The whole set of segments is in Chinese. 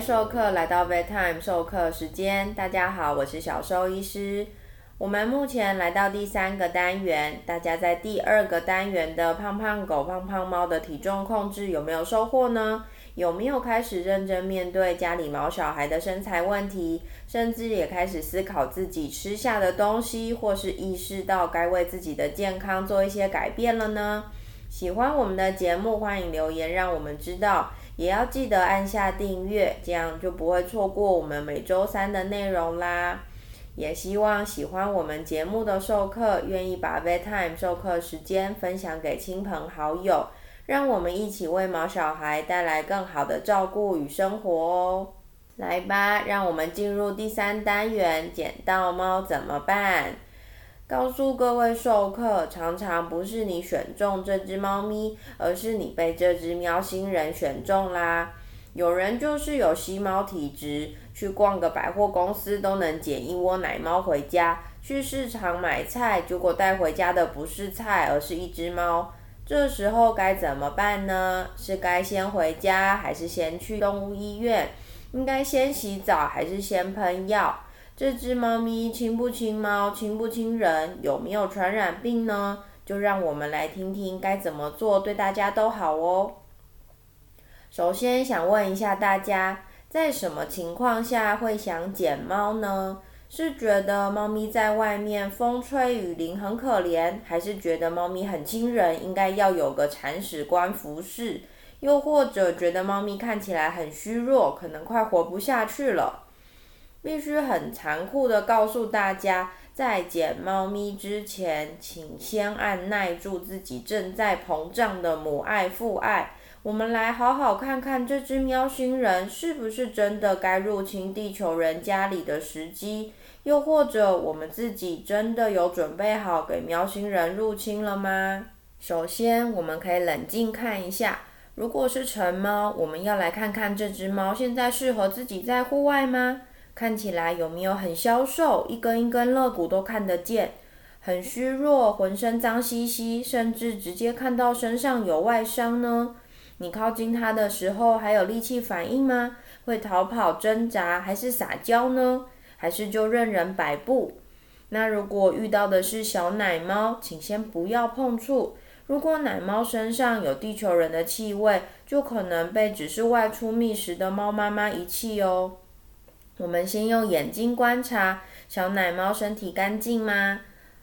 授课来到 bedtime 授课时间，大家好，我是小兽医师。我们目前来到第三个单元，大家在第二个单元的胖胖狗、胖胖猫的体重控制有没有收获呢？有没有开始认真面对家里毛小孩的身材问题，甚至也开始思考自己吃下的东西，或是意识到该为自己的健康做一些改变了呢？喜欢我们的节目，欢迎留言让我们知道。也要记得按下订阅，这样就不会错过我们每周三的内容啦。也希望喜欢我们节目的授课，愿意把 bedtime 授课时间分享给亲朋好友，让我们一起为毛小孩带来更好的照顾与生活哦。来吧，让我们进入第三单元，捡到猫怎么办？告诉各位授课，常常不是你选中这只猫咪，而是你被这只喵星人选中啦。有人就是有吸猫体质，去逛个百货公司都能捡一窝奶猫回家；去市场买菜，结果带回家的不是菜，而是一只猫。这时候该怎么办呢？是该先回家，还是先去动物医院？应该先洗澡，还是先喷药？这只猫咪亲不亲猫，亲不亲人，有没有传染病呢？就让我们来听听该怎么做，对大家都好哦。首先想问一下大家，在什么情况下会想捡猫呢？是觉得猫咪在外面风吹雨淋很可怜，还是觉得猫咪很亲人，应该要有个铲屎官服侍？又或者觉得猫咪看起来很虚弱，可能快活不下去了？必须很残酷的告诉大家，在捡猫咪之前，请先按耐住自己正在膨胀的母爱父爱。我们来好好看看这只喵星人是不是真的该入侵地球人家里的时机，又或者我们自己真的有准备好给喵星人入侵了吗？首先，我们可以冷静看一下，如果是成猫，我们要来看看这只猫现在适合自己在户外吗？看起来有没有很消瘦，一根一根肋骨都看得见，很虚弱，浑身脏兮兮，甚至直接看到身上有外伤呢？你靠近它的时候还有力气反应吗？会逃跑挣扎，还是撒娇呢？还是就任人摆布？那如果遇到的是小奶猫，请先不要碰触。如果奶猫身上有地球人的气味，就可能被只是外出觅食的猫妈妈遗弃哦。我们先用眼睛观察小奶猫身体干净吗？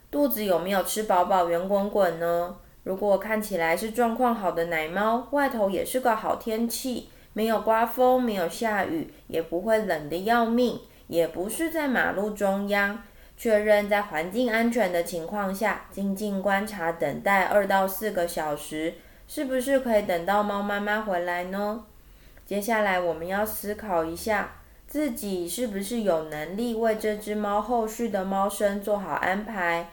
肚子有没有吃饱饱、圆滚滚呢？如果看起来是状况好的奶猫，外头也是个好天气，没有刮风，没有下雨，也不会冷得要命，也不是在马路中央。确认在环境安全的情况下，静静观察，等待二到四个小时，是不是可以等到猫妈妈回来呢？接下来我们要思考一下。自己是不是有能力为这只猫后续的猫生做好安排？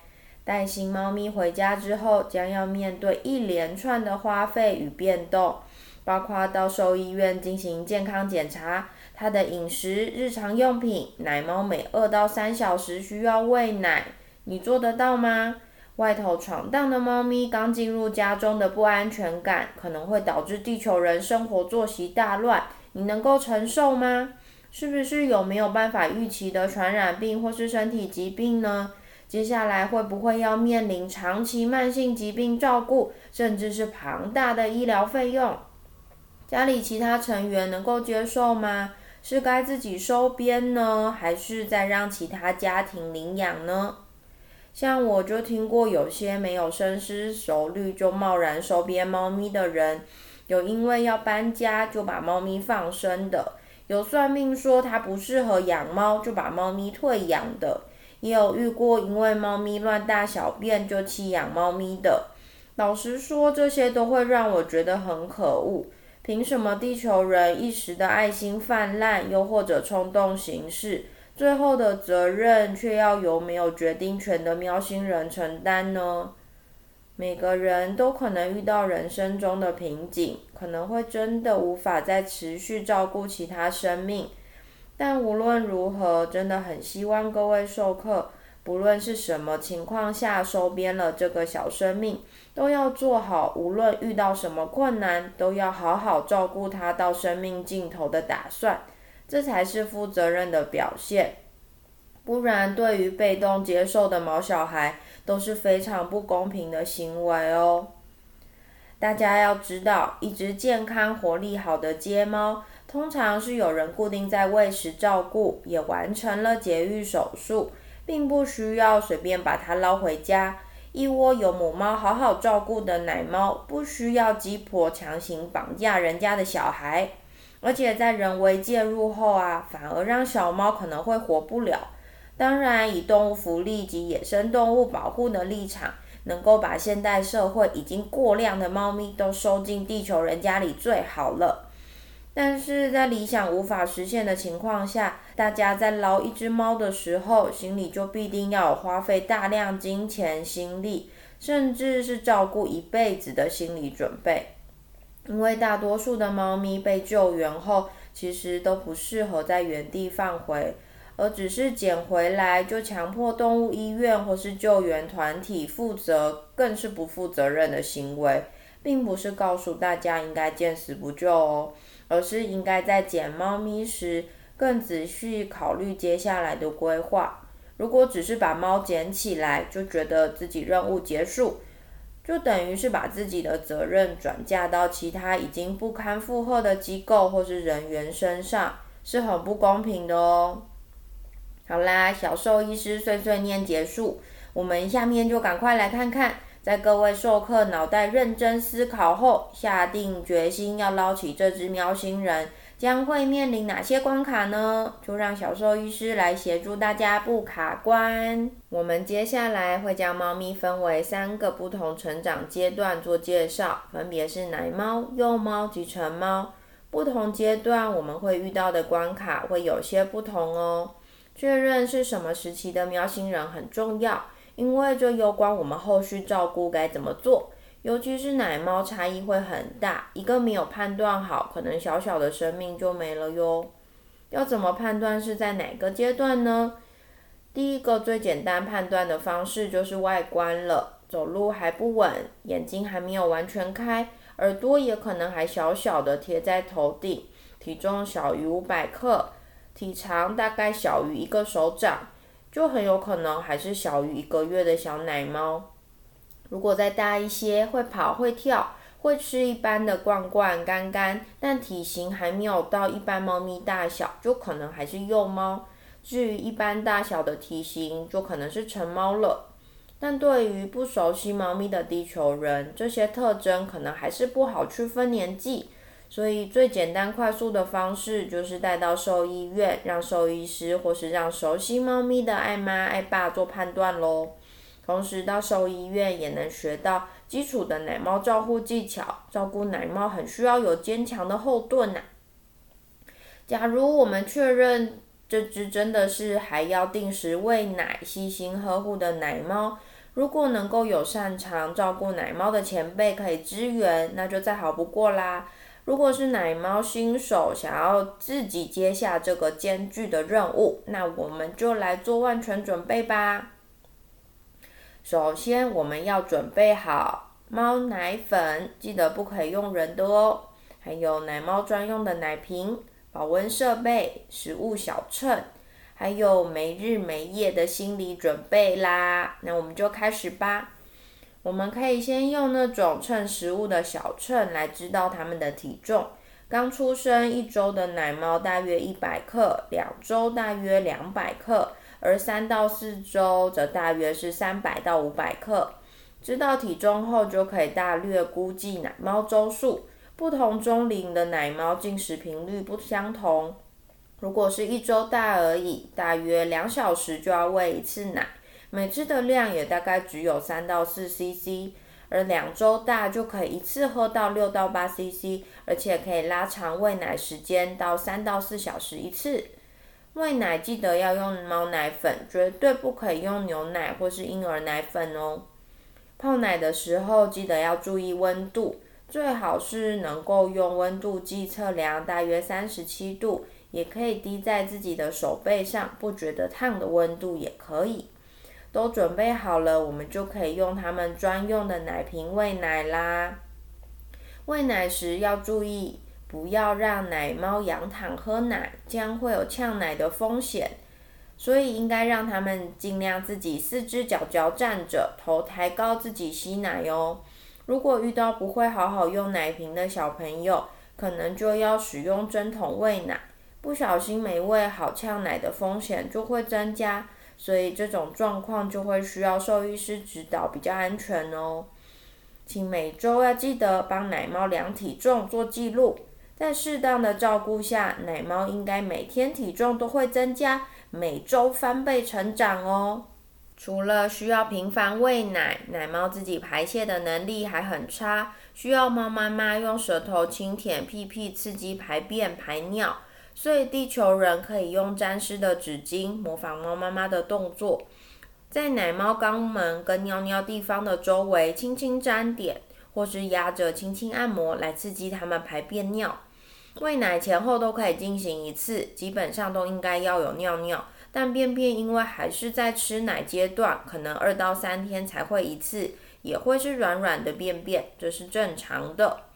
带新猫咪回家之后，将要面对一连串的花费与变动，包括到兽医院进行健康检查，它的饮食、日常用品，奶猫每二到三小时需要喂奶，你做得到吗？外头闯荡的猫咪刚进入家中的不安全感，可能会导致地球人生活作息大乱，你能够承受吗？是不是有没有办法预期的传染病或是身体疾病呢？接下来会不会要面临长期慢性疾病照顾，甚至是庞大的医疗费用？家里其他成员能够接受吗？是该自己收编呢，还是再让其他家庭领养呢？像我就听过有些没有深思熟虑就贸然收编猫咪的人，有因为要搬家就把猫咪放生的。有算命说它不适合养猫，就把猫咪退养的；也有遇过因为猫咪乱大小便就弃养猫咪的。老实说，这些都会让我觉得很可恶。凭什么地球人一时的爱心泛滥，又或者冲动行事，最后的责任却要由没有决定权的喵星人承担呢？每个人都可能遇到人生中的瓶颈，可能会真的无法再持续照顾其他生命。但无论如何，真的很希望各位授课，不论是什么情况下收编了这个小生命，都要做好无论遇到什么困难，都要好好照顾他到生命尽头的打算。这才是负责任的表现。不然，对于被动接受的毛小孩都是非常不公平的行为哦。大家要知道，一只健康、活力好的街猫，通常是有人固定在喂食、照顾，也完成了节育手术，并不需要随便把它捞回家。一窝有母猫好好照顾的奶猫，不需要鸡婆强行绑架人家的小孩，而且在人为介入后啊，反而让小猫可能会活不了。当然，以动物福利及野生动物保护的立场，能够把现代社会已经过量的猫咪都收进地球人家里最好了。但是在理想无法实现的情况下，大家在捞一只猫的时候，心里就必定要有花费大量金钱、心力，甚至是照顾一辈子的心理准备。因为大多数的猫咪被救援后，其实都不适合在原地放回。而只是捡回来就强迫动物医院或是救援团体负责，更是不负责任的行为，并不是告诉大家应该见死不救哦，而是应该在捡猫咪时更仔细考虑接下来的规划。如果只是把猫捡起来就觉得自己任务结束，就等于是把自己的责任转嫁到其他已经不堪负荷的机构或是人员身上，是很不公平的哦。好啦，小兽医师碎碎念结束，我们下面就赶快来看看，在各位授课脑袋认真思考后，下定决心要捞起这只喵星人，将会面临哪些关卡呢？就让小兽医师来协助大家不卡关。我们接下来会将猫咪分为三个不同成长阶段做介绍，分别是奶猫、幼猫及成猫。不同阶段我们会遇到的关卡会有些不同哦。确认是什么时期的喵星人很重要，因为这攸关我们后续照顾该怎么做。尤其是奶猫，差异会很大，一个没有判断好，可能小小的生命就没了哟。要怎么判断是在哪个阶段呢？第一个最简单判断的方式就是外观了，走路还不稳，眼睛还没有完全开，耳朵也可能还小小的贴在头顶，体重小于五百克。体长大概小于一个手掌，就很有可能还是小于一个月的小奶猫。如果再大一些，会跑会跳，会吃一般的罐罐干干，但体型还没有到一般猫咪大小，就可能还是幼猫。至于一般大小的体型，就可能是成猫了。但对于不熟悉猫咪的地球人，这些特征可能还是不好区分年纪。所以最简单快速的方式就是带到兽医院，让兽医师或是让熟悉猫咪的爱妈爱爸做判断喽。同时到兽医院也能学到基础的奶猫照护技巧，照顾奶猫很需要有坚强的后盾呐。假如我们确认这只真的是还要定时喂奶、细心呵护的奶猫，如果能够有擅长照顾奶猫的前辈可以支援，那就再好不过啦。如果是奶猫新手想要自己接下这个艰巨的任务，那我们就来做万全准备吧。首先，我们要准备好猫奶粉，记得不可以用人的哦。还有奶猫专用的奶瓶、保温设备、食物小秤，还有没日没夜的心理准备啦。那我们就开始吧。我们可以先用那种称食物的小秤来知道它们的体重。刚出生一周的奶猫大约一百克，两周大约两百克，而三到四周则大约是三百到五百克。知道体重后，就可以大略估计奶猫周数。不同中龄的奶猫进食频率不相同。如果是一周大而已，大约两小时就要喂一次奶。每次的量也大概只有三到四 CC，而两周大就可以一次喝到六到八 CC，而且可以拉长喂奶时间到三到四小时一次。喂奶记得要用猫奶粉，绝对不可以用牛奶或是婴儿奶粉哦。泡奶的时候记得要注意温度，最好是能够用温度计测量，大约三十七度，也可以滴在自己的手背上，不觉得烫的温度也可以。都准备好了，我们就可以用他们专用的奶瓶喂奶啦。喂奶时要注意，不要让奶猫仰躺喝奶，这样会有呛奶的风险。所以应该让他们尽量自己四只脚脚站着，头抬高自己吸奶哦。如果遇到不会好好用奶瓶的小朋友，可能就要使用针筒喂奶，不小心没喂好，呛奶的风险就会增加。所以这种状况就会需要兽医师指导，比较安全哦。请每周要记得帮奶猫量体重做记录，在适当的照顾下，奶猫应该每天体重都会增加，每周翻倍成长哦。除了需要频繁喂奶，奶猫自己排泄的能力还很差，需要猫妈妈用舌头轻舔屁屁，刺激排便排尿。所以地球人可以用沾湿的纸巾，模仿猫妈妈的动作，在奶猫肛门跟尿尿地方的周围轻轻沾点，或是压着轻轻按摩来刺激它们排便尿。喂奶前后都可以进行一次，基本上都应该要有尿尿，但便便因为还是在吃奶阶段，可能二到三天才会一次，也会是软软的便便，这是正常的。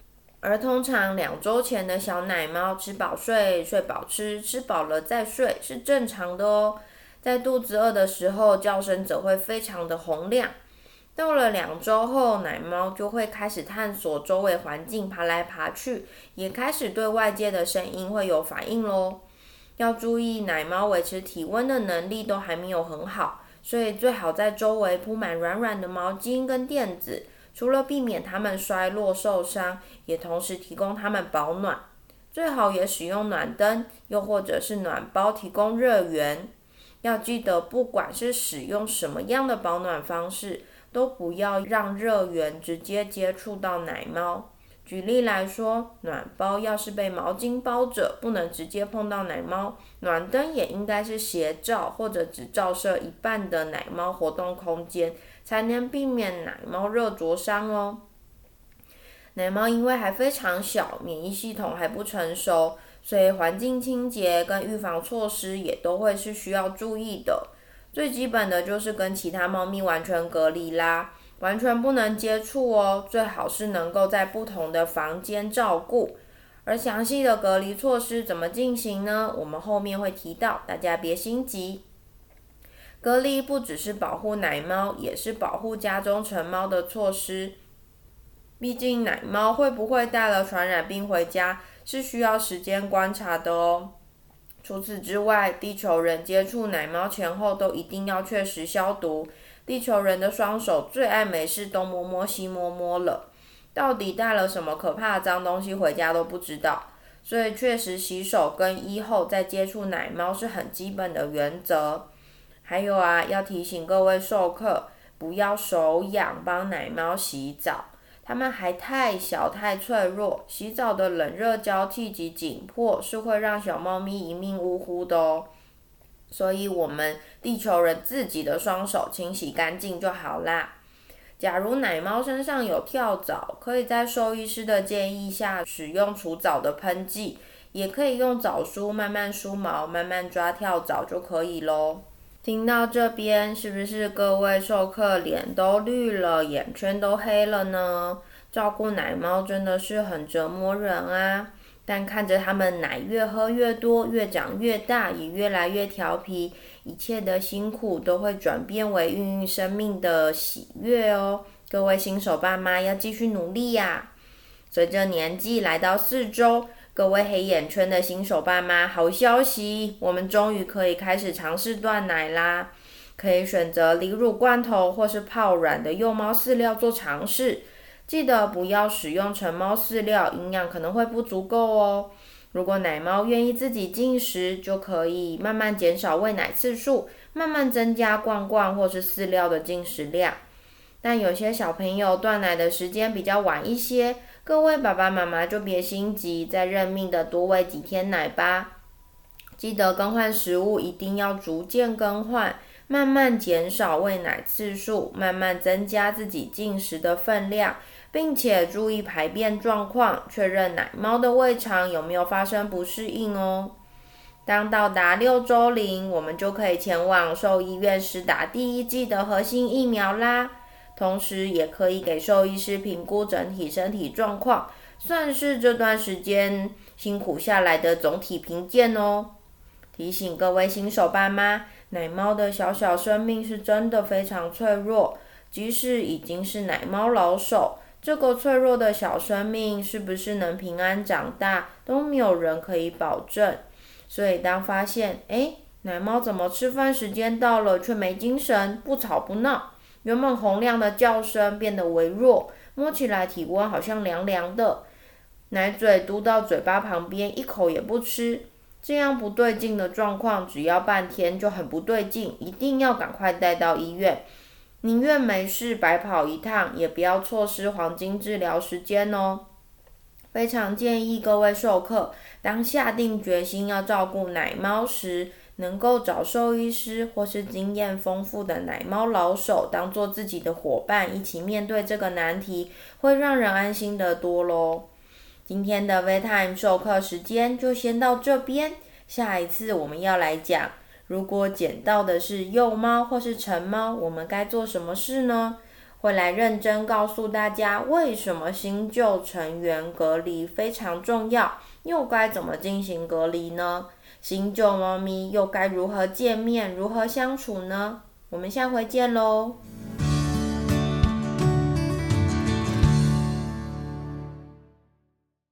而通常两周前的小奶猫吃饱睡，睡饱吃，吃饱了再睡是正常的哦。在肚子饿的时候，叫声则会非常的洪亮。到了两周后，奶猫就会开始探索周围环境，爬来爬去，也开始对外界的声音会有反应喽。要注意，奶猫维持体温的能力都还没有很好，所以最好在周围铺满软软的毛巾跟垫子。除了避免它们摔落受伤，也同时提供它们保暖。最好也使用暖灯，又或者是暖包提供热源。要记得，不管是使用什么样的保暖方式，都不要让热源直接接触到奶猫。举例来说，暖包要是被毛巾包着，不能直接碰到奶猫；暖灯也应该是斜照或者只照射一半的奶猫活动空间。才能避免奶猫热灼伤哦。奶猫因为还非常小，免疫系统还不成熟，所以环境清洁跟预防措施也都会是需要注意的。最基本的就是跟其他猫咪完全隔离啦，完全不能接触哦。最好是能够在不同的房间照顾。而详细的隔离措施怎么进行呢？我们后面会提到，大家别心急。隔离不只是保护奶猫，也是保护家中成猫的措施。毕竟奶猫会不会带了传染病回家，是需要时间观察的哦。除此之外，地球人接触奶猫前后都一定要确实消毒。地球人的双手最爱没事东摸摸西摸摸了，到底带了什么可怕的脏东西回家都不知道。所以确实洗手跟衣后再接触奶猫是很基本的原则。还有啊，要提醒各位授课，不要手痒帮奶猫洗澡，它们还太小太脆弱，洗澡的冷热交替及紧迫是会让小猫咪一命呜呼的哦。所以，我们地球人自己的双手清洗干净就好啦。假如奶猫身上有跳蚤，可以在兽医师的建议下使用除蚤的喷剂，也可以用藻梳慢慢梳毛，慢慢抓跳蚤就可以喽。听到这边，是不是各位授课脸都绿了，眼圈都黑了呢？照顾奶猫真的是很折磨人啊！但看着它们奶越喝越多，越长越大，也越来越调皮，一切的辛苦都会转变为孕育生命的喜悦哦！各位新手爸妈要继续努力呀！随着年纪来到四周。各位黑眼圈的新手爸妈，好消息，我们终于可以开始尝试断奶啦！可以选择离乳罐头或是泡软的幼猫饲料做尝试，记得不要使用成猫饲料，营养可能会不足够哦。如果奶猫愿意自己进食，就可以慢慢减少喂奶次数，慢慢增加罐罐或是饲料的进食量。但有些小朋友断奶的时间比较晚一些。各位爸爸妈妈就别心急，再认命的多喂几天奶吧。记得更换食物一定要逐渐更换，慢慢减少喂奶次数，慢慢增加自己进食的分量，并且注意排便状况，确认奶猫的胃肠有没有发生不适应哦。当到达六周龄，我们就可以前往兽医院施打第一剂的核心疫苗啦。同时，也可以给兽医师评估整体身体状况，算是这段时间辛苦下来的总体评鉴哦。提醒各位新手爸妈，奶猫的小小生命是真的非常脆弱，即使已经是奶猫老手，这个脆弱的小生命是不是能平安长大，都没有人可以保证。所以当发现，哎，奶猫怎么吃饭时间到了却没精神，不吵不闹，原本洪亮的叫声变得微弱，摸起来体温好像凉凉的，奶嘴嘟到嘴巴旁边，一口也不吃。这样不对劲的状况，只要半天就很不对劲，一定要赶快带到医院。宁愿没事白跑一趟，也不要错失黄金治疗时间哦。非常建议各位授课，当下定决心要照顾奶猫时，能够找兽医师或是经验丰富的奶猫老手，当做自己的伙伴，一起面对这个难题，会让人安心得多喽。今天的 V Time 授课时间就先到这边，下一次我们要来讲，如果捡到的是幼猫或是成猫，我们该做什么事呢？会来认真告诉大家为什么新旧成员隔离非常重要，又该怎么进行隔离呢？新旧猫咪又该如何见面、如何相处呢？我们下回见喽！